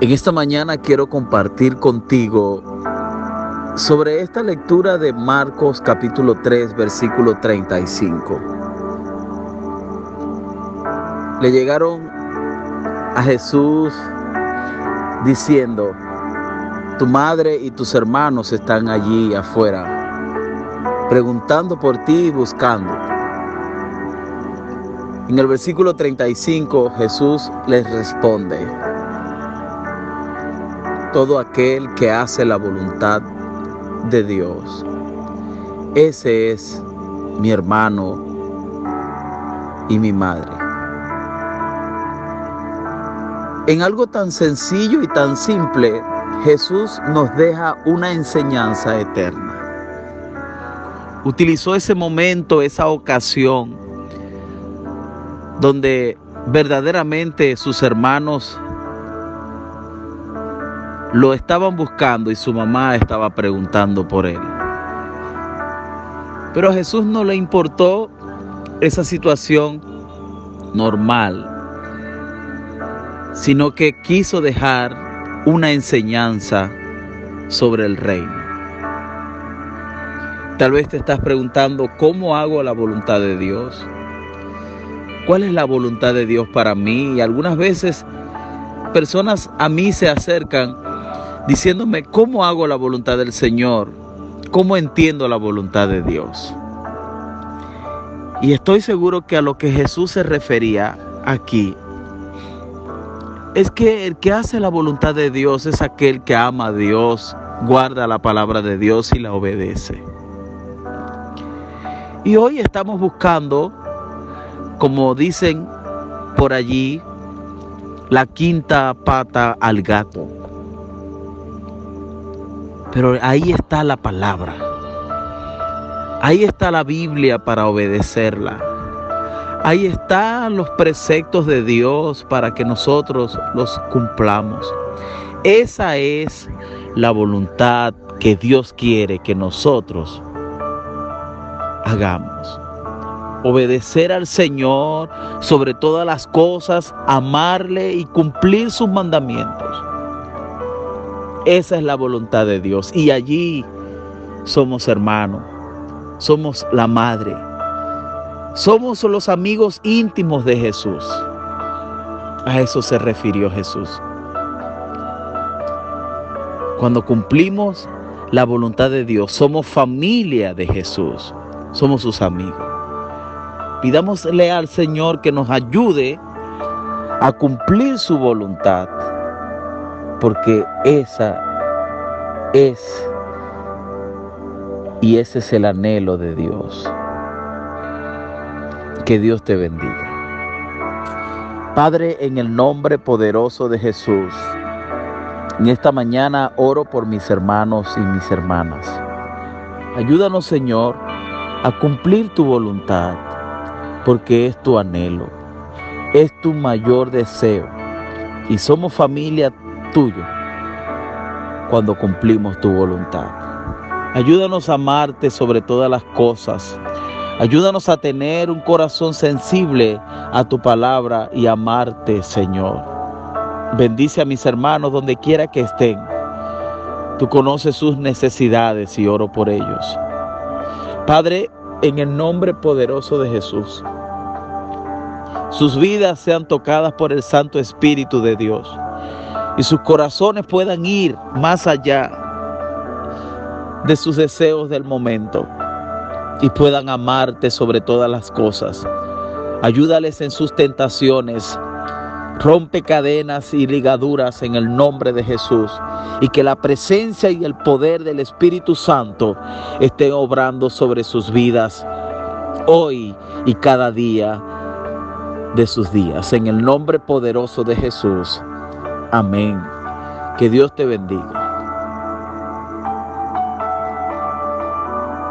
En esta mañana quiero compartir contigo sobre esta lectura de Marcos capítulo 3 versículo 35. Le llegaron a Jesús diciendo, tu madre y tus hermanos están allí afuera, preguntando por ti y buscando. En el versículo 35 Jesús les responde, todo aquel que hace la voluntad de Dios, ese es mi hermano y mi madre. En algo tan sencillo y tan simple, Jesús nos deja una enseñanza eterna. Utilizó ese momento, esa ocasión, donde verdaderamente sus hermanos lo estaban buscando y su mamá estaba preguntando por él. Pero a Jesús no le importó esa situación normal, sino que quiso dejar una enseñanza sobre el reino. Tal vez te estás preguntando, ¿cómo hago la voluntad de Dios? ¿Cuál es la voluntad de Dios para mí? Y algunas veces personas a mí se acercan diciéndome, ¿cómo hago la voluntad del Señor? ¿Cómo entiendo la voluntad de Dios? Y estoy seguro que a lo que Jesús se refería aquí es que el que hace la voluntad de Dios es aquel que ama a Dios, guarda la palabra de Dios y la obedece. Y hoy estamos buscando, como dicen por allí, la quinta pata al gato. Pero ahí está la palabra. Ahí está la Biblia para obedecerla. Ahí están los preceptos de Dios para que nosotros los cumplamos. Esa es la voluntad que Dios quiere que nosotros hagamos. Obedecer al Señor sobre todas las cosas, amarle y cumplir sus mandamientos. Esa es la voluntad de Dios. Y allí somos hermanos, somos la madre, somos los amigos íntimos de Jesús. A eso se refirió Jesús. Cuando cumplimos la voluntad de Dios, somos familia de Jesús, somos sus amigos. Pidámosle al Señor que nos ayude a cumplir su voluntad, porque esa es y ese es el anhelo de Dios. Que Dios te bendiga. Padre, en el nombre poderoso de Jesús, en esta mañana oro por mis hermanos y mis hermanas. Ayúdanos, Señor, a cumplir tu voluntad, porque es tu anhelo, es tu mayor deseo, y somos familia tuya cuando cumplimos tu voluntad. Ayúdanos a amarte sobre todas las cosas Ayúdanos a tener un corazón sensible a tu palabra y amarte, Señor. Bendice a mis hermanos donde quiera que estén. Tú conoces sus necesidades y oro por ellos. Padre, en el nombre poderoso de Jesús, sus vidas sean tocadas por el Santo Espíritu de Dios y sus corazones puedan ir más allá de sus deseos del momento y puedan amarte sobre todas las cosas. Ayúdales en sus tentaciones. Rompe cadenas y ligaduras en el nombre de Jesús y que la presencia y el poder del Espíritu Santo estén obrando sobre sus vidas hoy y cada día de sus días. En el nombre poderoso de Jesús. Amén. Que Dios te bendiga.